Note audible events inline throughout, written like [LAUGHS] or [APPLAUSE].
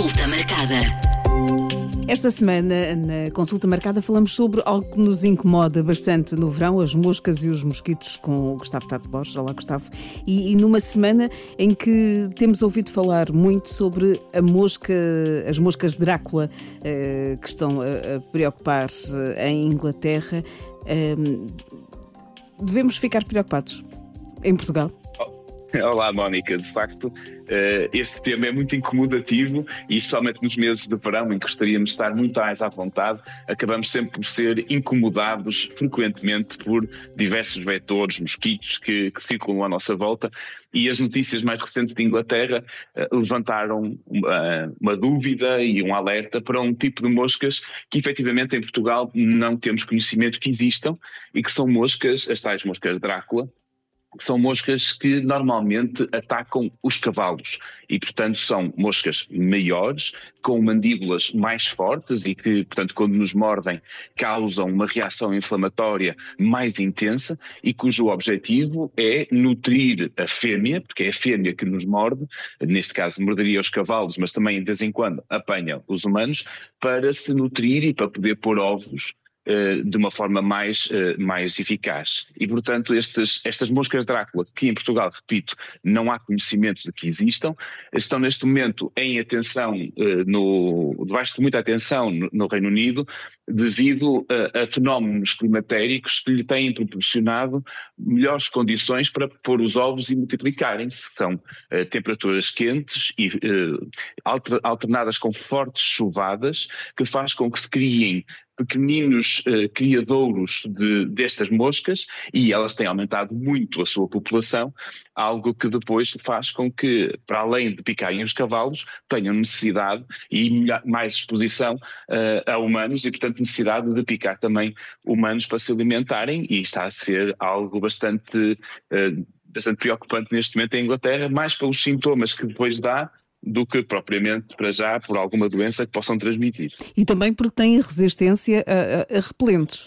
Consulta marcada. Esta semana, na consulta marcada, falamos sobre algo que nos incomoda bastante no verão, as moscas e os mosquitos, com o Gustavo Tato Borges. Olá, Gustavo. E, e, numa semana em que temos ouvido falar muito sobre a mosca, as moscas Drácula, eh, que estão a, a preocupar eh, em Inglaterra. Eh, devemos ficar preocupados em Portugal? [LAUGHS] Olá, Mónica. De facto, este tema é muito incomodativo e, especialmente nos meses de verão, em que gostaríamos de estar muito mais à vontade, acabamos sempre por ser incomodados frequentemente por diversos vetores, mosquitos que, que circulam à nossa volta. E as notícias mais recentes de Inglaterra eh, levantaram uma, uma dúvida e um alerta para um tipo de moscas que, efetivamente, em Portugal não temos conhecimento que existam e que são moscas, as tais moscas Drácula, são moscas que normalmente atacam os cavalos e, portanto, são moscas maiores, com mandíbulas mais fortes e que, portanto, quando nos mordem, causam uma reação inflamatória mais intensa e cujo objetivo é nutrir a fêmea, porque é a fêmea que nos morde, neste caso morderia os cavalos, mas também de vez em quando apanha os humanos, para se nutrir e para poder pôr ovos de uma forma mais, eh, mais eficaz. E, portanto, estes, estas moscas Drácula, que em Portugal, repito, não há conhecimento de que existam, estão neste momento em atenção, eh, no, debaixo de muita atenção no, no Reino Unido, devido a, a, fenómenos climatéricos que lhe têm proporcionado melhores condições para pôr os ovos e multiplicarem-se, são temperaturas quentes e alternadas com fortes chuvadas, que faz com que se criem pequeninos uh, criadouros de, destas moscas e elas têm aumentado muito a sua população, algo que depois faz com que, para além de picarem os cavalos, tenham necessidade e mais exposição uh, a humanos e, portanto, necessidade de picar também humanos para se alimentarem e está a ser algo bastante, uh, bastante preocupante neste momento em Inglaterra, mais pelos sintomas que depois dá do que propriamente para já por alguma doença que possam transmitir. E também porque têm resistência a, a, a repelentes.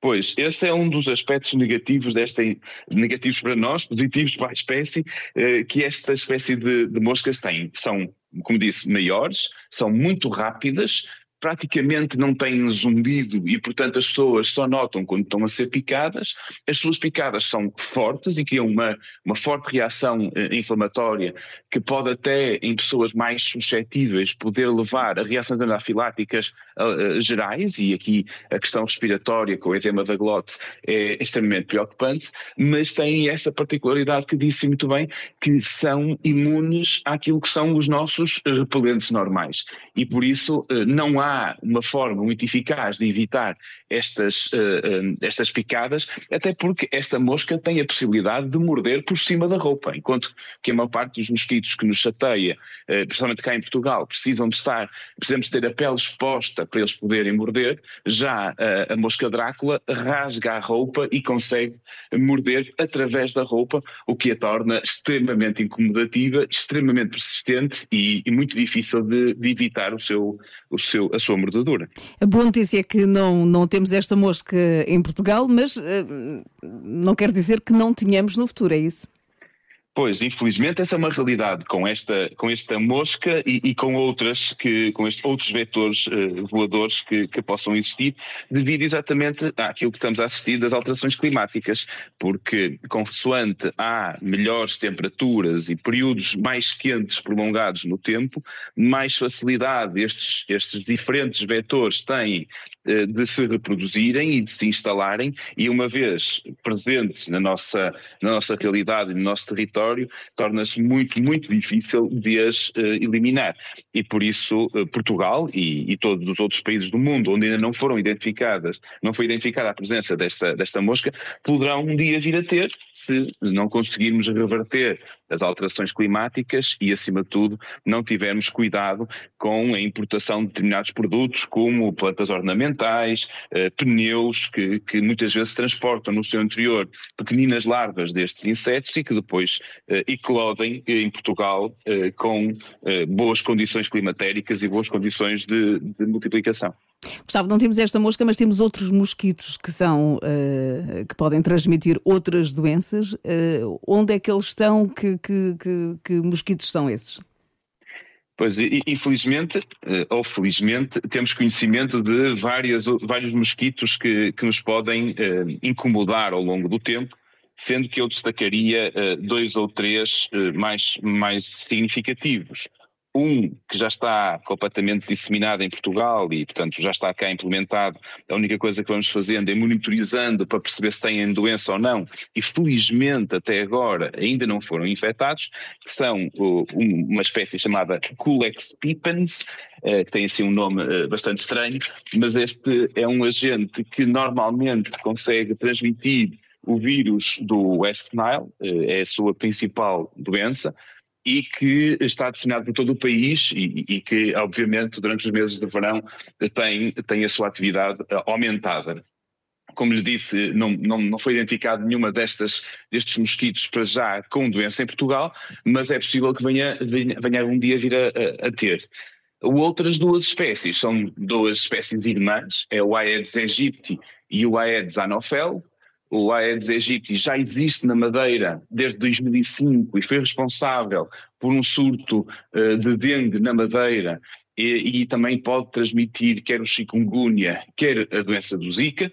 Pois, esse é um dos aspectos negativos desta, negativos para nós, positivos para a espécie, eh, que esta espécie de, de moscas tem. São, como disse, maiores, são muito rápidas, praticamente não têm zumbido e, portanto, as pessoas só notam quando estão a ser picadas. As suas picadas são fortes e criam uma, uma forte reação eh, inflamatória que pode até, em pessoas mais suscetíveis, poder levar a reações anafiláticas uh, gerais, e aqui a questão respiratória com o edema da glote é extremamente preocupante, mas têm essa particularidade que disse muito bem, que são imunes àquilo que são os nossos repelentes normais. E por isso uh, não há há uma forma muito eficaz de evitar estas, uh, uh, estas picadas, até porque esta mosca tem a possibilidade de morder por cima da roupa, enquanto que a maior parte dos mosquitos que nos chateia, uh, principalmente cá em Portugal, precisam de estar, precisamos ter a pele exposta para eles poderem morder, já a mosca Drácula rasga a roupa e consegue morder através da roupa, o que a torna extremamente incomodativa, extremamente persistente e, e muito difícil de, de evitar o seu, o seu, a sua mordedura. A boa notícia é que não, não temos esta mosca em Portugal, mas uh, não quer dizer que não tenhamos no futuro, é isso? Pois, infelizmente essa é uma realidade com esta, com esta mosca e, e com outras que, com estes outros vetores uh, voadores que, que, possam existir, devido exatamente àquilo que estamos a assistir das alterações climáticas, porque consoante há melhores temperaturas e períodos mais quentes prolongados no tempo, mais facilidade estes, estes diferentes vetores têm uh, de se reproduzirem e de se instalarem, e uma vez presentes na nossa, na nossa realidade e no nosso território, território, torna-se muito, muito difícil de as uh, eliminar. E por isso uh, Portugal e, e, todos os outros países do mundo onde ainda não foram identificadas, não foi identificada a presença desta, desta mosca, poderão um dia vir a ter, se não conseguirmos reverter as alterações climáticas e, acima de tudo, não tivermos cuidado com a importação de determinados produtos, como plantas ornamentais, eh, pneus, que, que, muitas vezes transportam no seu interior pequeninas larvas destes insetos e que depois eh, eclodem em Portugal eh, com eh, boas condições climatéricas e boas condições de, de multiplicação. Gustavo, não temos esta mosca, mas temos outros mosquitos que são uh, que podem transmitir outras doenças. Uh, onde é que eles estão? Que, que, que, que mosquitos são esses? Pois, infelizmente, eh, ou felizmente, temos conhecimento de várias, vários mosquitos que, que nos podem incomodar ao longo do tempo, sendo que eu destacaria dois ou três mais, mais significativos um que já está completamente disseminado em Portugal e, portanto, já está cá implementado. A única coisa que vamos fazendo é monitorizando para perceber se têm doença ou não. E, felizmente, até agora ainda não foram infectados, que são uh, uma espécie chamada Culex pipens, uh, que tem assim um nome uh, bastante estranho, mas este é um agente que normalmente consegue transmitir o vírus do West Nile, é a sua principal doença, e que está disseminado por todo o país e, e, que, obviamente, durante os meses de verão tem, tem a sua atividade eh, aumentada. Como lhe disse, não, não, não foi identificado nenhuma destas, destes mosquitos para já com doença em Portugal, mas é possível que venha, venha, um dia vir a, a ter. Outras duas espécies são duas espécies irmãs, é o Aedes aegypti e o Aedes anopheles, o Aedes aegypti já existe na Madeira desde 2005 e foi responsável por um surto uh, de dengue na Madeira. E, e, também pode transmitir quer o chikungunya, quer a doença do Zika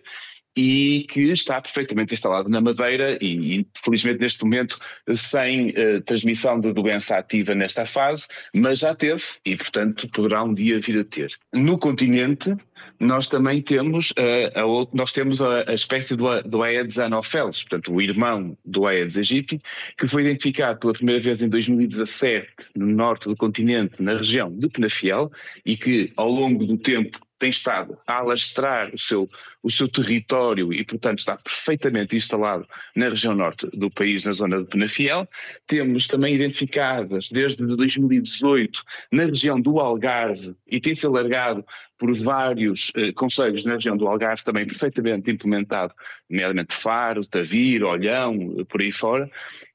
e que está perfeitamente instalado na Madeira e, infelizmente neste momento sem uh, transmissão de doença ativa nesta fase, mas já teve e portanto poderá um dia vir a ter. No continente nós também temos, uh, a, nós temos a, a espécie do, do Aedes anopheles, portanto o irmão do Aedes aegypti, que foi identificado pela primeira vez em 2017 no norte do continente, na região de Penafiel, e que ao longo do tempo tem estado a alastrar o seu, o seu território e, portanto, está perfeitamente instalado na região norte do país, na zona de Penafiel. Temos também identificadas desde 2018 na região do Algarve e tem-se alargado por vários eh, conselhos na região do Algarve, também perfeitamente implementado, nomeadamente Faro, Tavir, Olhão, por aí fora.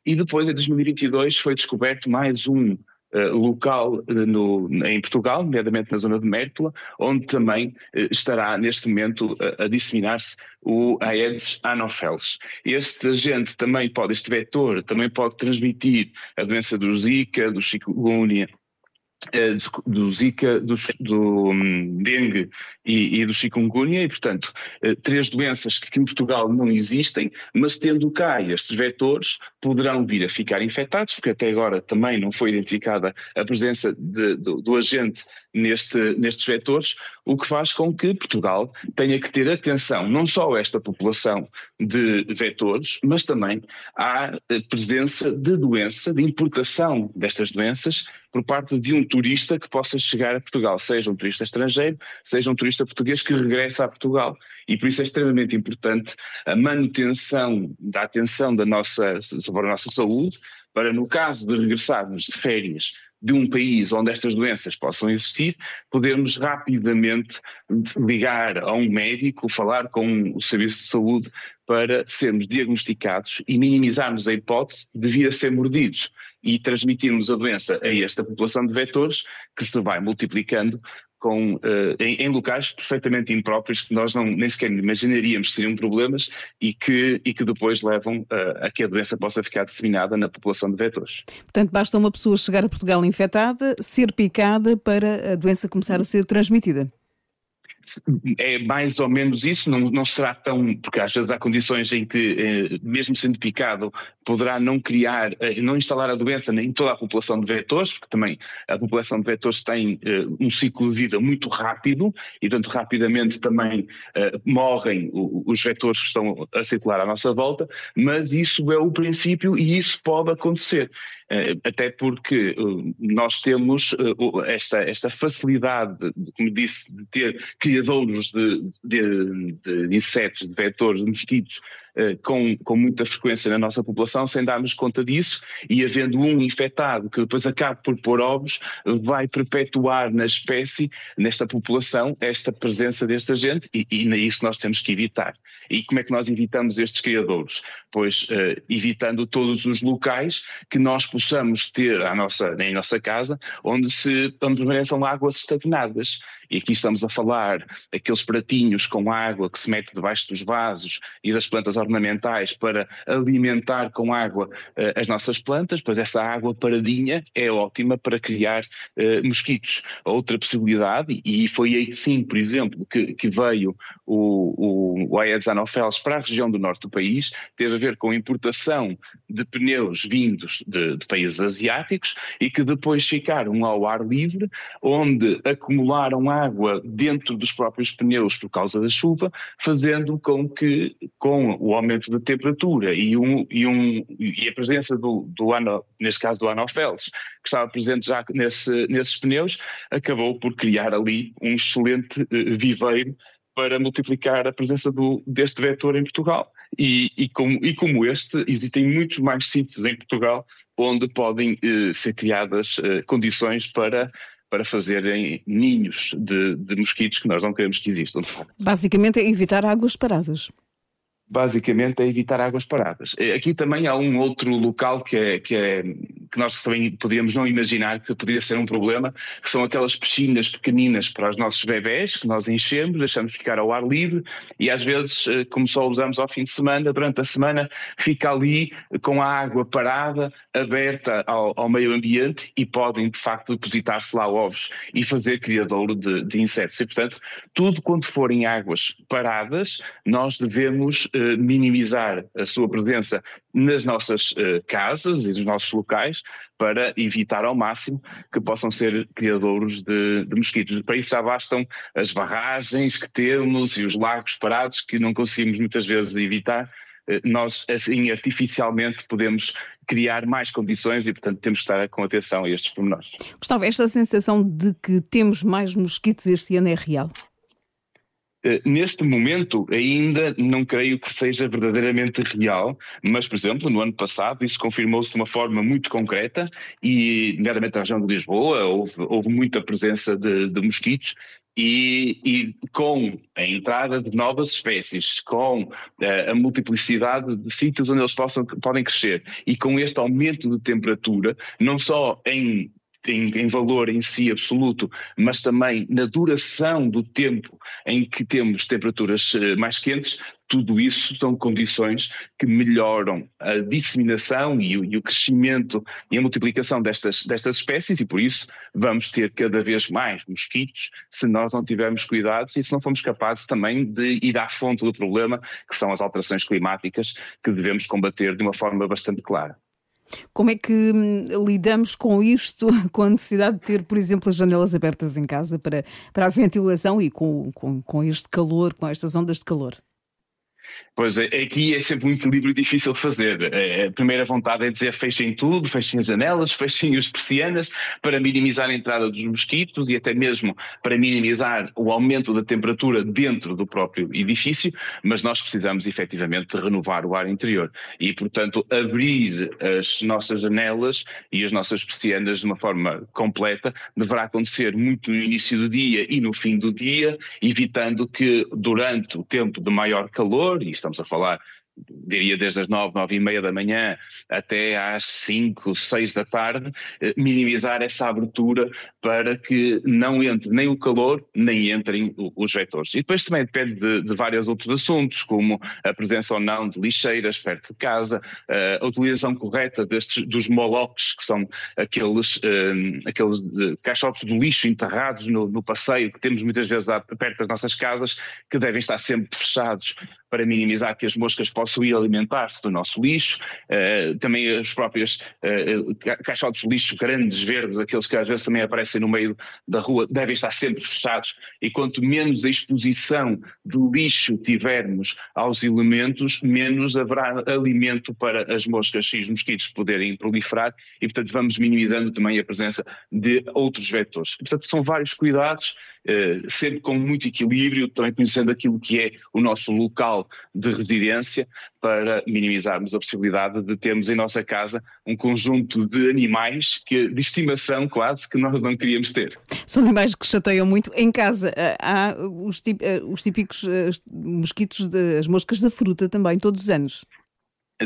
E depois, em 2022, foi descoberto mais um eh, local eh, no, em Portugal, nomeadamente na zona de Mértola, onde também uh, estará neste momento a disseminar-se o Aedes anopheles. Este agente também pode, este vetor também pode transmitir a doença do Zika, do chikungunya, eh, do Zika, do, do um, dengue e, e, do chikungunya, e portanto, eh, três doenças que em Portugal não existem, mas tendo cá estes vetores, poderão vir a ficar infectados, porque até agora também não foi identificada a presença de, do, do, agente neste, nestes vetores, o que faz com que Portugal tenha que ter atenção não só a esta população de vetores, mas também à presença de doença, de importação destas doenças por parte de um turista que possa chegar a Portugal, seja um turista estrangeiro, seja um turista português que regressa a Portugal. E por isso é extremamente importante a manutenção da atenção da nossa, sobre a nossa saúde, para no caso de regressarmos de férias de um país onde estas doenças possam existir, podermos rapidamente ligar a um médico, falar com o serviço de saúde para sermos diagnosticados e minimizarmos a hipótese de vir a ser mordidos e transmitirmos a doença a esta população de vetores que se vai multiplicando com, uh, em, em, locais perfeitamente impróprios que nós não, nem sequer imaginaríamos que seriam problemas e que, e que depois levam uh, a que a doença possa ficar disseminada na população de vetores. Portanto, basta uma pessoa chegar a Portugal infectada, ser picada para a doença começar a ser transmitida é mais ou menos isso, não, não será tão, porque às vezes há condições em que, eh, mesmo sendo picado, poderá não criar, eh, não instalar a doença em toda a população de vetores, porque também a população de vetores tem eh, um ciclo de vida muito rápido e, portanto, rapidamente também morrem os vetores que estão a circular à nossa volta, mas isso é o princípio e isso pode acontecer. Até porque nós temos esta, esta facilidade, como disse, de ter criadouros de, de, de insetos, de vetores, de mosquitos, eh, com, com muita frequência na nossa população, sem darmos conta disso, e havendo um infectado que depois acaba por pôr ovos, vai perpetuar na espécie, nesta população, esta presença deste agente, e, e isso nós temos que evitar. E como é que nós evitamos estes criadouros? Pois uh, evitando todos os locais que nós possamos ter à nossa, em nossa casa, onde se permaneçam águas estagnadas. E aqui estamos a falar aqueles pratinhos com água que se mete debaixo dos vasos e das plantas ornamentais para alimentar com água uh, as nossas plantas, pois essa água paradinha é ótima para criar uh, mosquitos. Outra possibilidade, e foi aí sim, por exemplo, que, que veio o, o, o Aedes anopheles para a região do norte do país, teve a ver com a importação de pneus vindos de, de países asiáticos e que depois ficaram ao ar livre, onde acumularam água dentro dos próprios pneus por causa da chuva, fazendo com que, com o aumento da temperatura e, um, e, um, e a presença do, do ano, neste caso do Anopheles, que estava presente já nesse, nesses pneus, acabou por criar ali um excelente uh, viveiro para multiplicar a presença do, deste vetor em Portugal. E, e, como, e como este, existem muitos mais sítios em Portugal onde podem uh, ser criadas uh, condições para para fazerem ninhos de, de mosquitos que nós não queremos que existam. Basicamente é evitar águas paradas basicamente é evitar águas paradas. Eh, aqui também há um outro local que, é, que, é, que nós também podíamos não imaginar que podia ser um problema, que são aquelas piscinas pequeninas para os nossos bebés, que nós enchemos, deixamos ficar ao ar livre e às vezes, eh, como só usamos ao fim de semana, durante a semana fica ali com a água parada, aberta ao, ao meio ambiente e podem de facto depositar-se lá ovos e fazer criadouro de, de insetos. E portanto, tudo quando forem águas paradas, nós devemos eh, minimizar a sua presença nas nossas uh, casas e nos nossos locais para evitar ao máximo que possam ser criadouros de, de, mosquitos. Para isso já bastam as barragens que temos e os lagos parados que não conseguimos muitas vezes evitar. Uh, nós, assim, artificialmente podemos criar mais condições e, portanto, temos que estar com atenção a estes pormenores. Gustavo, esta sensação de que temos mais mosquitos este ano é real? Eh, neste momento, ainda não creio que seja verdadeiramente real, mas, por exemplo, no ano passado isso confirmou-se de uma forma muito concreta e, nomeadamente na região de Lisboa, houve, houve muita presença de, de mosquitos e, e, com a entrada de novas espécies, com uh, a multiplicidade de sítios onde eles possam, podem crescer e com este aumento de temperatura, não só em em, em, valor em si absoluto, mas também na duração do tempo em que temos temperaturas eh, mais quentes, tudo isso são condições que melhoram a disseminação e o, e o, crescimento e a multiplicação destas, destas espécies e por isso vamos ter cada vez mais mosquitos se nós não tivermos cuidados e se não formos capazes também de ir à fonte do problema, que são as alterações climáticas que devemos combater de uma forma bastante clara. Como é que hum, lidamos com isto, [LAUGHS] com a necessidade de ter, por exemplo, as janelas abertas em casa para, para a ventilação e com, com, com este calor, com estas ondas de calor? Pois é, aqui é sempre um equilíbrio difícil de fazer. É, a primeira vontade é dizer fechem tudo, fechem as janelas, [LAUGHS] fechem as persianas para minimizar a entrada dos mosquitos e até mesmo para minimizar o aumento da temperatura dentro do próprio edifício, mas nós precisamos efetivamente renovar o ar interior e, portanto, abrir as nossas janelas e as nossas persianas de uma forma completa deverá acontecer muito no início do dia e no fim do dia, evitando que durante o tempo de maior calor, estamos a falar diria desde as nove, nove e meia da manhã até às cinco, seis da tarde, eh, minimizar essa abertura para que não entre nem o calor, nem entrem os vetores. E depois também depende de, de vários outros assuntos, como a presença ou não de lixeiras perto de casa, eh, a utilização correta destes, dos molocs, que são aqueles, eh, aqueles caixotes de lixo enterrados no, no passeio, que temos muitas vezes perto das nossas casas, que devem estar sempre fechados para minimizar que as moscas possam ir alimentar-se do nosso lixo, uh, também as próprias uh, caixotes de lixo grandes, verdes, aqueles que às vezes também aparecem no meio da rua, devem estar sempre fechados. E quanto menos a exposição do lixo tivermos aos elementos, menos haverá alimento para as moscas e os mosquitos poderem proliferar. E, portanto, vamos minimizando também a presença de outros vetores. Portanto, são vários cuidados, uh, sempre com muito equilíbrio, também conhecendo aquilo que é o nosso local de residência para minimizarmos a possibilidade de termos em nossa casa um conjunto de animais que, de estimação quase que nós não queríamos ter. São animais que chateiam muito. Em casa eh, há os, eh, os típicos eh, mosquitos, das moscas da fruta também, todos os anos.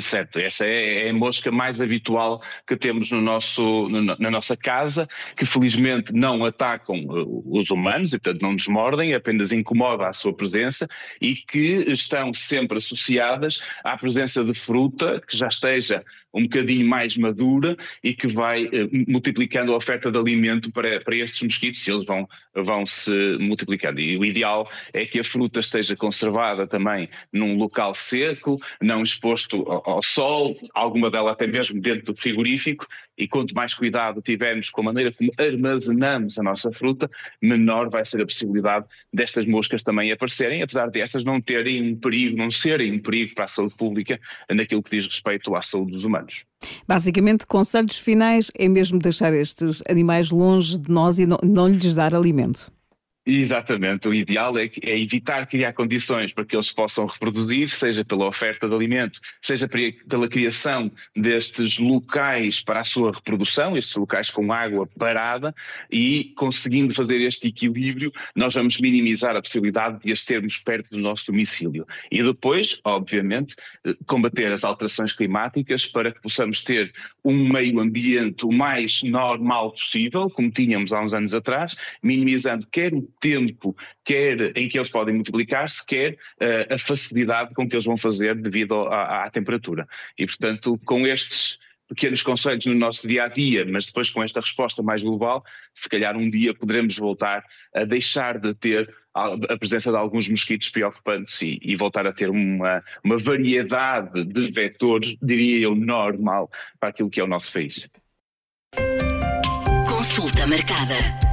Certo, essa é, é, a mosca mais habitual que temos no nosso, no, na nossa casa, que felizmente não atacam uh, os humanos e, portanto, não nos mordem, apenas incomoda a sua presença e que estão sempre associadas à presença de fruta que já esteja um bocadinho mais madura e que vai uh, multiplicando a oferta de alimento para, para estes mosquitos e eles vão, vão se multiplicando. E o ideal é que a fruta esteja conservada também num local seco, não exposto ao sol, alguma dela até mesmo dentro do frigorífico, e quanto mais cuidado tivermos com a maneira como armazenamos a nossa fruta, menor vai ser a possibilidade destas moscas também aparecerem, apesar de estas não terem um perigo, não serem um perigo para a saúde pública naquilo que diz respeito à saúde dos humanos. Basicamente, conselhos finais é mesmo deixar estes animais longe de nós e não, não lhes dar alimento. Exatamente, o ideal é, é, evitar criar condições para que eles possam reproduzir, seja pela oferta de alimento, seja pela criação destes locais para a sua reprodução, estes locais com água parada, e conseguindo fazer este equilíbrio, nós vamos minimizar a possibilidade de as termos perto do nosso domicílio. E depois, obviamente, combater as alterações climáticas para que possamos ter um meio ambiente o mais normal possível, como tínhamos há uns anos atrás, minimizando quer o tempo, quer em que eles podem multiplicar-se, quer uh, a facilidade com que eles vão fazer devido à, à temperatura. E, portanto, com estes pequenos conselhos no nosso dia a dia, mas depois com esta resposta mais global, se calhar um dia poderemos voltar a deixar de ter a presença de alguns mosquitos preocupantes e, e voltar a ter uma, uma variedade de vetores, diria eu, normal para aquilo que é o nosso país. Consulta marcada.